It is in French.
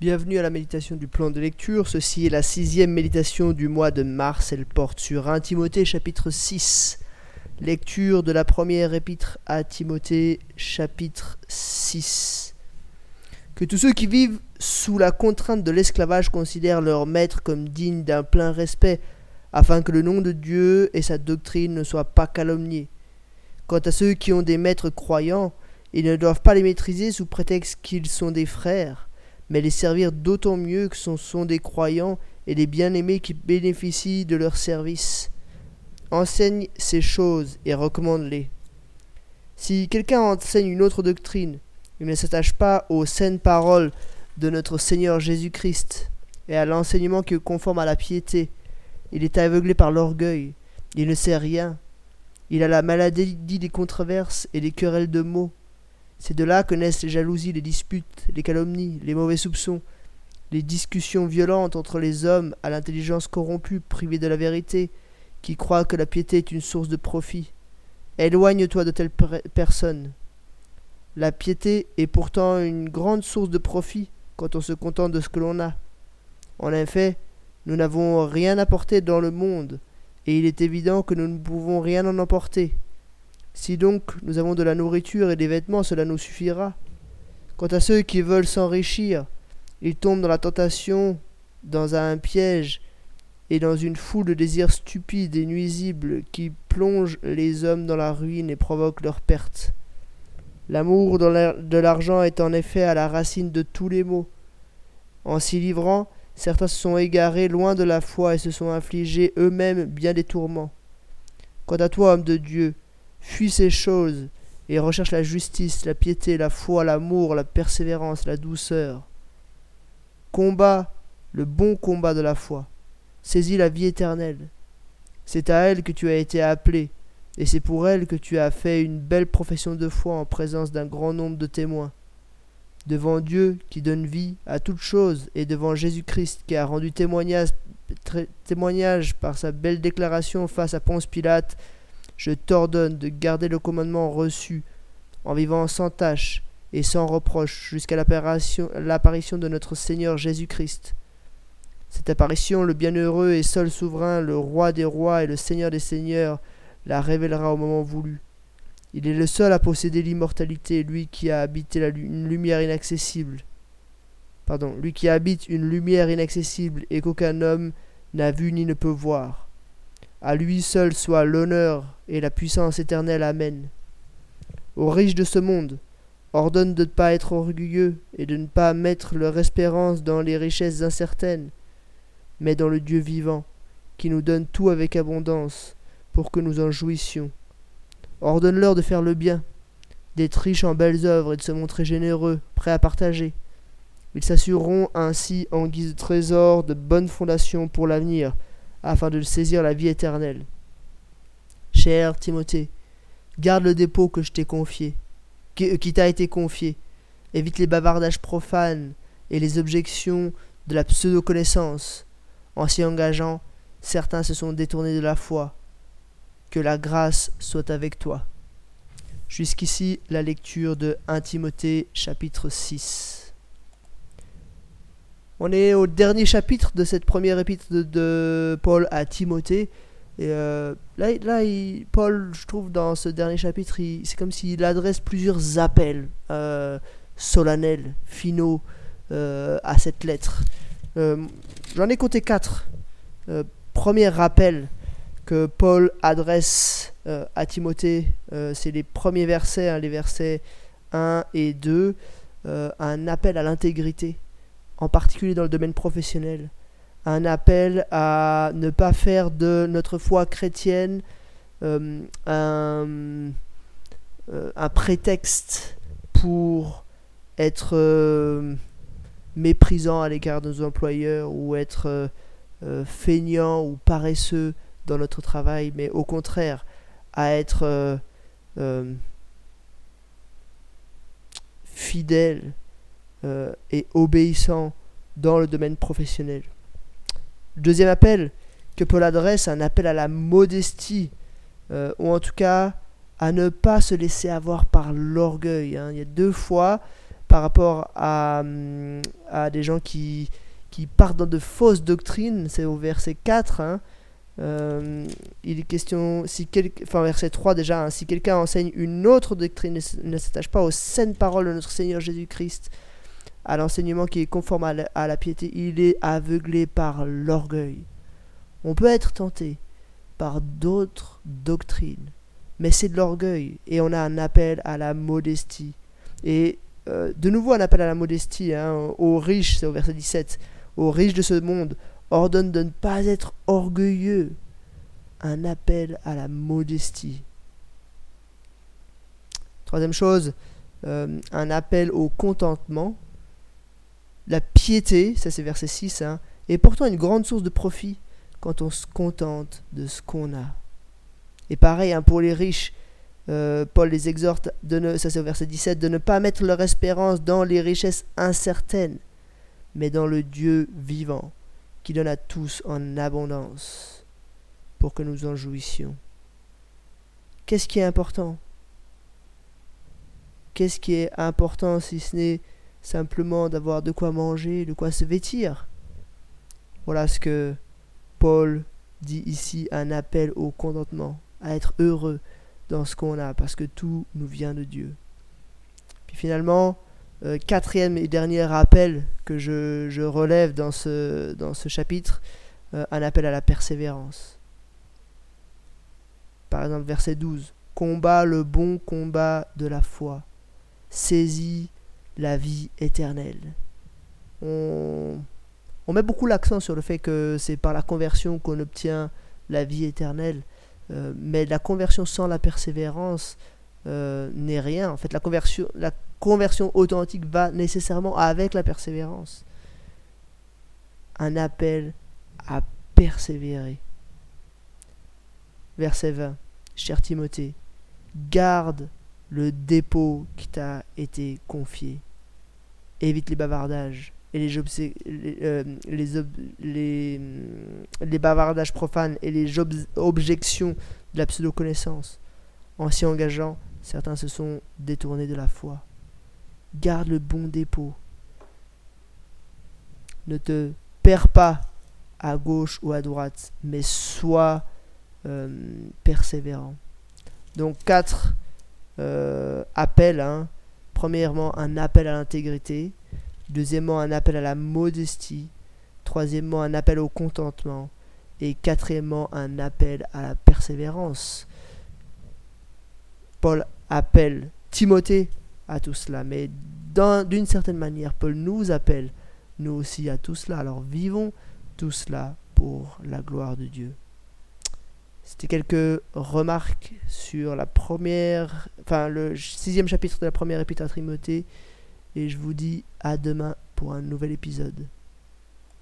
Bienvenue à la méditation du plan de lecture. Ceci est la sixième méditation du mois de mars. Elle porte sur 1 Timothée chapitre 6. Lecture de la première épître à Timothée chapitre 6. Que tous ceux qui vivent sous la contrainte de l'esclavage considèrent leur maître comme digne d'un plein respect, afin que le nom de Dieu et sa doctrine ne soient pas calomniés. Quant à ceux qui ont des maîtres croyants, ils ne doivent pas les maîtriser sous prétexte qu'ils sont des frères mais les servir d'autant mieux que ce sont des croyants et des bien-aimés qui bénéficient de leur service. Enseigne ces choses et recommande-les. Si quelqu'un enseigne une autre doctrine, il ne s'attache pas aux saines paroles de notre Seigneur Jésus-Christ et à l'enseignement qui est conforme à la piété. Il est aveuglé par l'orgueil, il ne sait rien. Il a la maladie des controverses et des querelles de mots. C'est de là que naissent les jalousies, les disputes, les calomnies, les mauvais soupçons, les discussions violentes entre les hommes à l'intelligence corrompue, privée de la vérité, qui croient que la piété est une source de profit. Éloigne-toi de telles personnes. La piété est pourtant une grande source de profit quand on se contente de ce que l'on a. En effet, nous n'avons rien apporté dans le monde, et il est évident que nous ne pouvons rien en emporter. Si donc nous avons de la nourriture et des vêtements, cela nous suffira. Quant à ceux qui veulent s'enrichir, ils tombent dans la tentation, dans un piège et dans une foule de désirs stupides et nuisibles qui plongent les hommes dans la ruine et provoquent leur perte. L'amour de l'argent est en effet à la racine de tous les maux. En s'y livrant, certains se sont égarés loin de la foi et se sont infligés eux-mêmes bien des tourments. Quant à toi, homme de Dieu, Fuis ces choses et recherche la justice, la piété, la foi, l'amour, la persévérance, la douceur. Combat le bon combat de la foi. Saisis la vie éternelle. C'est à elle que tu as été appelé, et c'est pour elle que tu as fait une belle profession de foi en présence d'un grand nombre de témoins. Devant Dieu qui donne vie à toutes choses, et devant Jésus-Christ qui a rendu témoignage, témoignage par sa belle déclaration face à Ponce Pilate, je t'ordonne de garder le commandement reçu en vivant sans tâche et sans reproche jusqu'à l'apparition de notre Seigneur Jésus-Christ. Cette apparition, le bienheureux et seul souverain, le roi des rois et le Seigneur des seigneurs, la révélera au moment voulu. Il est le seul à posséder l'immortalité, lui qui a habité la, lumière inaccessible. Pardon, lui qui habite une lumière inaccessible et qu'aucun homme n'a vu ni ne peut voir. À lui seul soit l'honneur et la puissance éternelle. Amen. Aux riches de ce monde, ordonne de ne pas être orgueilleux et de ne pas mettre leur espérance dans les richesses incertaines, mais dans le Dieu vivant, qui nous donne tout avec abondance, pour que nous en jouissions. Ordonne-leur de faire le bien, d'être riches en belles œuvres et de se montrer généreux, prêts à partager. Ils s'assureront ainsi en guise de trésor de bonnes fondations pour l'avenir, afin de saisir la vie éternelle. Cher Timothée, garde le dépôt que je t'ai confié, qui, euh, qui t'a été confié. Évite les bavardages profanes et les objections de la pseudo-connaissance. En s'y engageant, certains se sont détournés de la foi. Que la grâce soit avec toi. Jusqu'ici, la lecture de 1 Timothée chapitre 6. On est au dernier chapitre de cette première épître de, Paul à Timothée. Et euh, là, Paul, je trouve, dans ce dernier chapitre, c'est comme s'il adresse plusieurs appels euh, solennels, finaux euh, à cette lettre. J'en ai compté quatre. premier rappel que Paul adresse à Timothée, c'est les premiers versets, hein, les versets 1 et 2, un appel à l'intégrité en particulier dans le domaine professionnel. Un appel à ne pas faire de notre foi chrétienne euh, un, euh, un, prétexte pour être euh, méprisant à l'égard de nos employeurs ou être feignant ou paresseux dans notre travail, mais au contraire à être fidèle euh, et obéissant dans le domaine professionnel. deuxième appel que Paul adresse, un appel à la modestie, euh, ou en tout cas à ne pas se laisser avoir par l'orgueil. Hein. Il y a deux fois par rapport à, hum, à des gens qui, qui partent dans de fausses doctrines. C'est au verset 4. hein. Euh, il est question, si quel, enfin verset 3 déjà, hein, si quelqu'un enseigne une autre doctrine ne s'attache pas aux saines paroles de notre Seigneur Jésus-Christ, à l'enseignement qui est conforme à la, piété, il est aveuglé par l'orgueil. On peut être tenté par d'autres doctrines, mais c'est de l'orgueil et on a un appel à la modestie. Et euh, de nouveau un appel à la modestie hein, aux riches, c'est au verset 17, aux riches de ce monde, ordonne de ne pas être orgueilleux. Un appel à la modestie. Troisième chose, euh, un appel au contentement. La piété, ça c'est verset 6, hein, est pourtant une grande source de profit quand on se contente de ce qu'on a. Et pareil, hein, pour les riches, euh, Paul les exhorte, de ne, ça c'est au verset 17, de ne pas mettre leur espérance dans les richesses incertaines, mais dans le Dieu vivant, qui donne à tous en abondance, pour que nous en jouissions. Qu'est-ce qui est important? Qu'est-ce qui est important si ce n'est simplement d'avoir de quoi manger, de quoi se vêtir Voilà ce que Paul dit ici, un appel au contentement, à être heureux dans ce qu'on a, parce que tout nous vient de Dieu. Puis finalement, euh, quatrième et dernier appel que je, relève dans ce, dans ce chapitre, euh, un appel à la persévérance. Par exemple, verset 12. Combat le bon combat de la foi. Saisis la vie éternelle. On, met beaucoup l'accent sur le fait que c'est par la conversion qu'on obtient la vie éternelle. Euh, mais la conversion sans la persévérance euh, n'est rien. En fait, la conversion, la conversion authentique va nécessairement avec la persévérance. Un appel à persévérer. Verset 20. Cher Timothée, garde le dépôt qui t'a été confié. Évite les bavardages et les, euh, les, les, les profanes et les objections de la pseudo-connaissance. En s'y engageant, certains se sont détournés de la foi. Garde le bon dépôt. Ne te perds pas à gauche ou à droite, mais sois euh, persévérant. Donc quatre euh, appels. hein. Premièrement, un appel à l'intégrité. Deuxièmement, un appel à la modestie. Troisièmement, un appel au contentement. Et quatrièmement, un appel à la persévérance. Paul appelle Timothée à tout cela, mais d'un- d'une certaine manière, Paul nous appelle, nous aussi, à tout cela. Alors vivons tout cela pour la gloire de Dieu. C'était quelques remarques sur la première, enfin le sixième chapitre de la première épître à et je vous dis à demain pour un nouvel épisode.